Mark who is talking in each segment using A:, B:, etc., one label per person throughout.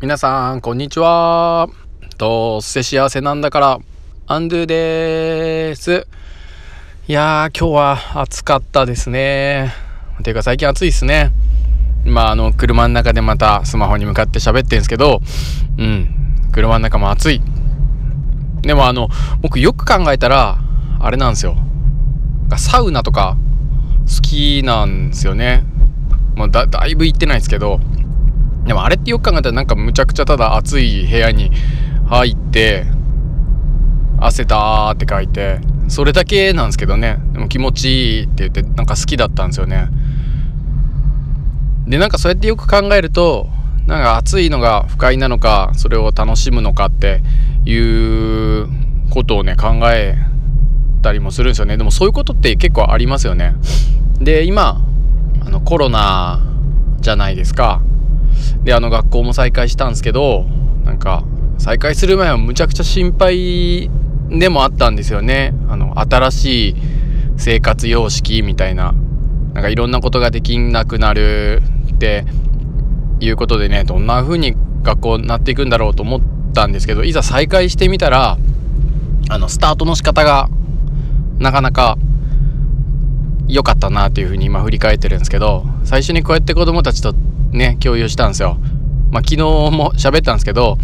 A: 皆さん、こんにちは。どうせ幸せなんだから、アンドゥでーす。いやー、今日は暑かったですね。ていうか最近暑いですね。まあ、あの、車の中でまたスマホに向かって喋ってんですけど、うん、車の中も暑い。でもあの、僕よく考えたら、あれなんですよ。サウナとか好きなんですよね。もうだ、だいぶ行ってないですけど、でもあれってよく考えたらなんかむちゃくちゃただ暑い部屋に入って汗だーって書いてそれだけなんですけどね。でも気持ちいいって言ってなんか好きだったんですよね。でなんかそうやってよく考えるとなんか暑いのが不快なのかそれを楽しむのかっていうことをね考えたりもするんですよね。でもそういうことって結構ありますよね。で今あのコロナじゃないですか。であの学校も再開したんですけどなんか再開する前はむちゃくちゃ心配でもあったんですよね。あの新しい生活様式みたいな。なんかいろんなことができなくなるっていうことでねどんな風に学校になっていくんだろうと思ったんですけどいざ再開してみたらあのスタートの仕方がなかなか良かったなっていうふうに今振り返ってるんですけど最初にこうやって子供たちとね、共有したんですよ。まあ、昨日も喋ったんですけど、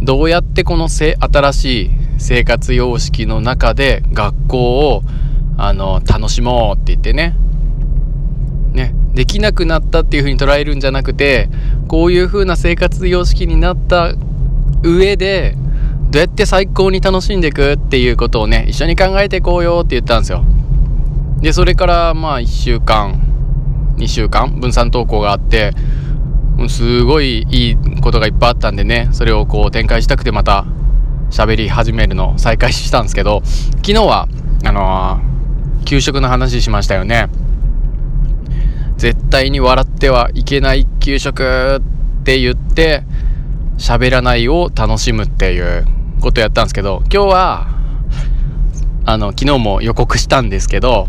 A: どうやってこのせ新しい生活様式の中で学校をあの楽しもうって言ってねねできなくなったっていう風に捉えるんじゃなくてこういう風な生活様式になった上でどうやって最高に楽しんでいくっていうことをね一緒に考えていこうよって言ったんですよでそれからまあ1週間2週間分散登校があってすごいいいことがいっぱいあったんでねそれをこう展開したくてまた喋り始めるの再開したんですけど昨日はあのー、給食の話しましたよね。絶対に笑ってはいけない給食って言って喋らないを楽しむっていうことやったんですけど今日はあの昨日も予告したんですけど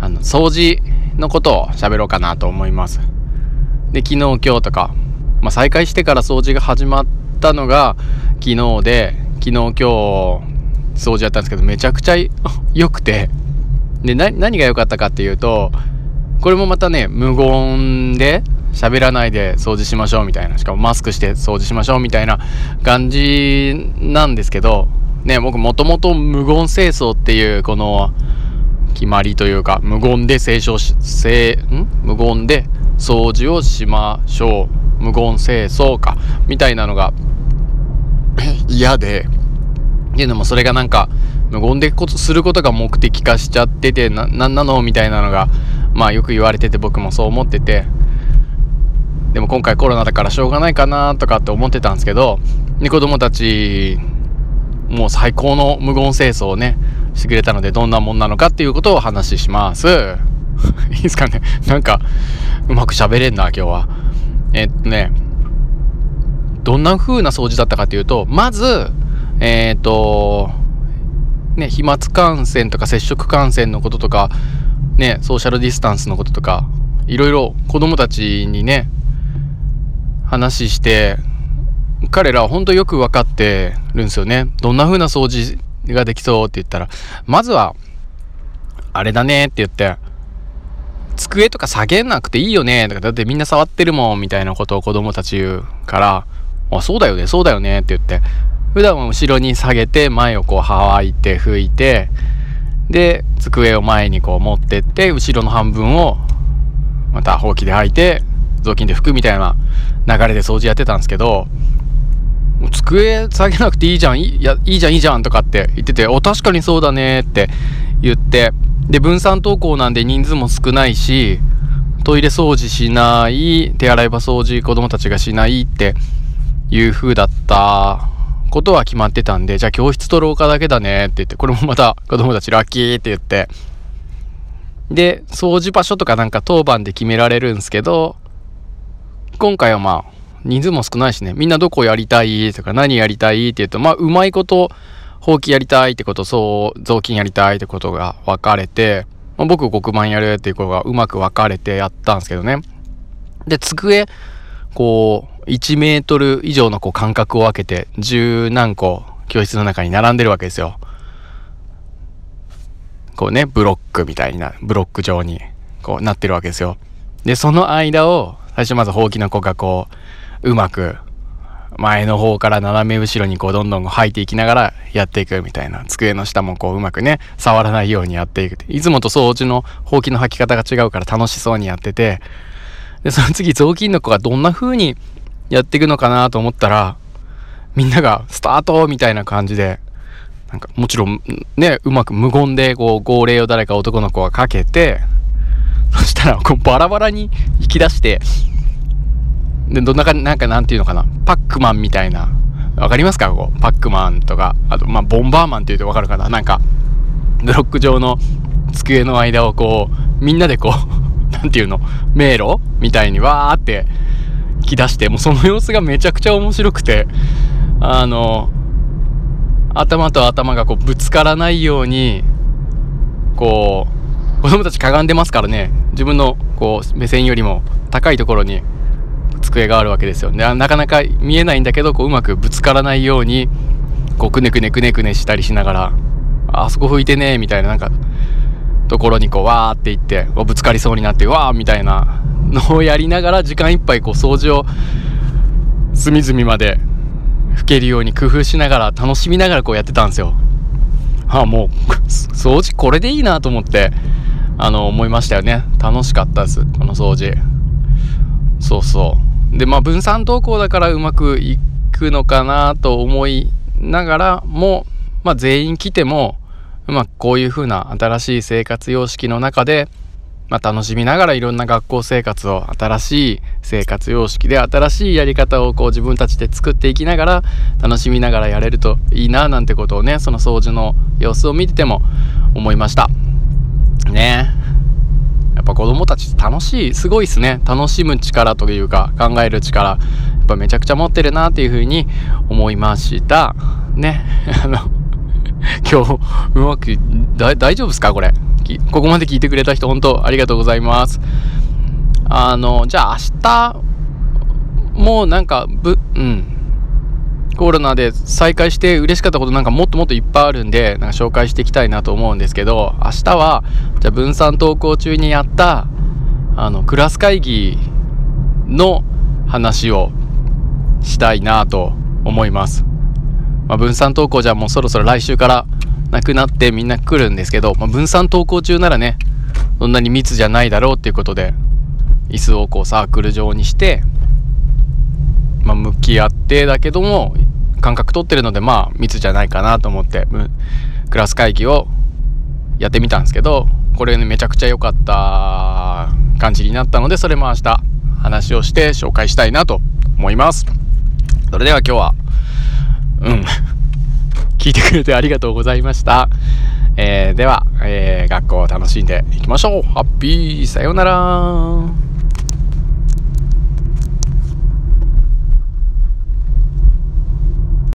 A: あの掃除のことを喋ろうかなと思います。で、昨日今日とか、まあ、再開してから掃除が始まったのが昨日で、昨日今日掃除やったんですけど、めちゃくちゃ 良くて、で、何が良かったかっていうと、これもまたね、無言で喋らないで掃除しましょうみたいな、しかもマスクして掃除しましょうみたいな感じなんですけど、ね、僕もともと無言清掃っていうこの決まりというか無言で清掃し清ん？無言で掃除をしましょう。無言清掃か。みたいなのが 嫌で。でもそれがなんか無言ですることが目的化しちゃっててななんなの？みたいなのがまあよく言われてて僕もそう思ってて。でも今回コロナだからしょうがないかなとかって思ってたんですけどで子供たちもう最高の無言清掃をねしてくれたのでどんなもんなのかっていうことをお話しします。いいですかねなんか、うまく喋れんな、今日は。えっとね、どんな風な掃除だったかっていうと、まず、えー、っと、ね、飛沫感染とか接触感染のこととか、ね、ソーシャルディスタンスのこととか、いろいろ子供たちにね、話して、彼らは本当よく分かってるんですよね。どんな風な掃除ができそうって言ったら、まずは、あれだねって言って、机とか下げなくていいよねとか、だってみんな触ってるもんみたいなことを子供たち言うから、あ、そうだよね、そうだよねって言って、普段は後ろに下げて、前をこう乾いて拭いて、で、机を前にこう持ってって、後ろの半分をまたほうきで履いて、雑巾で拭くみたいな流れで掃除やってたんですけど、机下げなくていいじゃん。いやいいじゃんいいじゃんとかって言っててお確かにそうだねって言って。で分散登校なんで人数も少ないしトイレ掃除しない手洗い場掃除子供たちがしないっていう風だった。ことは決まってたんでじゃあ教室と廊下だけだねって言ってこれもまた 子供たちラッキーって言って。で掃除場所とかなんか当番で決められるんですけど今回はまあ人数も少ないしね、みんなどこやりたい？とか何やりたい？って言うと、まあ、うまいこと、ほうきやりたいってこと、そう、雑巾やりたいってことが分かれて、まあ、僕黒板やるっていうことがうまく分かれてやったんですけどね。で、机、こう、1メートル以上のこう間隔を空けて、十何個教室の中に並んでるわけですよ。こうね、ブロックみたいな、ブロック状に、こうなってるわけですよ。で、その間を、最初まずほうきの子がこう、うまく、前の方から斜め後ろにこうどんどん吐いていきながらやっていくみたいな。机の下もこううまくね、触らないようにやっていく。いつもと掃除のほうきの吐き方が違うから楽しそうにやってて、で、その次雑巾の子がどんな風にやっていくのかなと思ったら、みんながスタートみたいな感じで、なんかもちろんね、うまく無言でこう号令を誰か男の子がかけて、そしたらこうバラバラに引き出して、で、どんなか、なんかなんていうのかな、パックマンみたいな、わかりますか？こう、パックマンとか、あと、まあ、ボンバーマンって言うとわかるかな。なんか、ブロック状の机の間をこう、みんなでこう、なんていうの、迷路みたいにわーって引き出して、もうその様子がめちゃくちゃ面白くて、あの、頭と頭がこうぶつからないように、こう、子供たちかがんでますからね、自分のこう目線よりも高いところに机があるわけですよ。でなかなか見えないんだけどこううまくぶつからないようにこうくねくねくねくねしたりしながらあそこ拭いてねみたいななんかところにこうわーっていってぶつかりそうになってわーみたいなのをやりながら時間いっぱいこう掃除を隅々まで拭けるように工夫しながら楽しみながらこうやってたんですよ。ああもう掃除これでいいなと思ってあの思いましたよね楽しかったですこの掃除そうそうで、まあ分散登校だからうまくいくのかなと思いながらも、まあ全員来ても、うまくこういう風な新しい生活様式の中で、まあ、楽しみながらいろんな学校生活を新しい生活様式で新しいやり方をこう自分たちで作っていきながら楽しみながらやれるといいななんてことをねその掃除の様子を見てても思いました。ね。やっぱ子供たち楽しいすごいっすね。楽しむ力というか考える力。やっぱめちゃくちゃ持ってるなっていうふうに思いました。ね。あの 今日うまく大丈夫ですかこれ？ここまで聞いてくれた人本当ありがとうございます。あのじゃあ明日もうなんかぶうん。コロナで再開して嬉しかったことなんかもっともっといっぱいあるんで、なんか紹介していきたいなと思うんですけど、明日は、じゃあ分散登校中にやった、あの、クラス会議の話をしたいなと思います。まあ、分散登校じゃもうそろそろ来週からなくなってみんな来るんですけど、まあ、分散登校中ならね、そんなに密じゃないだろうっていうことで、椅子をこうサークル状にして、まあ、向き合ってだけども感覚取ってるのでまあ密じゃないかなと思ってクラス会議をやってみたんですけどこれねめちゃくちゃ良かった感じになったのでそれも明日話をして紹介したいなと思います。それでは今日はうん 聞いてくれてありがとうございました、えー、では、えー、学校を楽しんでいきましょう。ハッピーさようなら。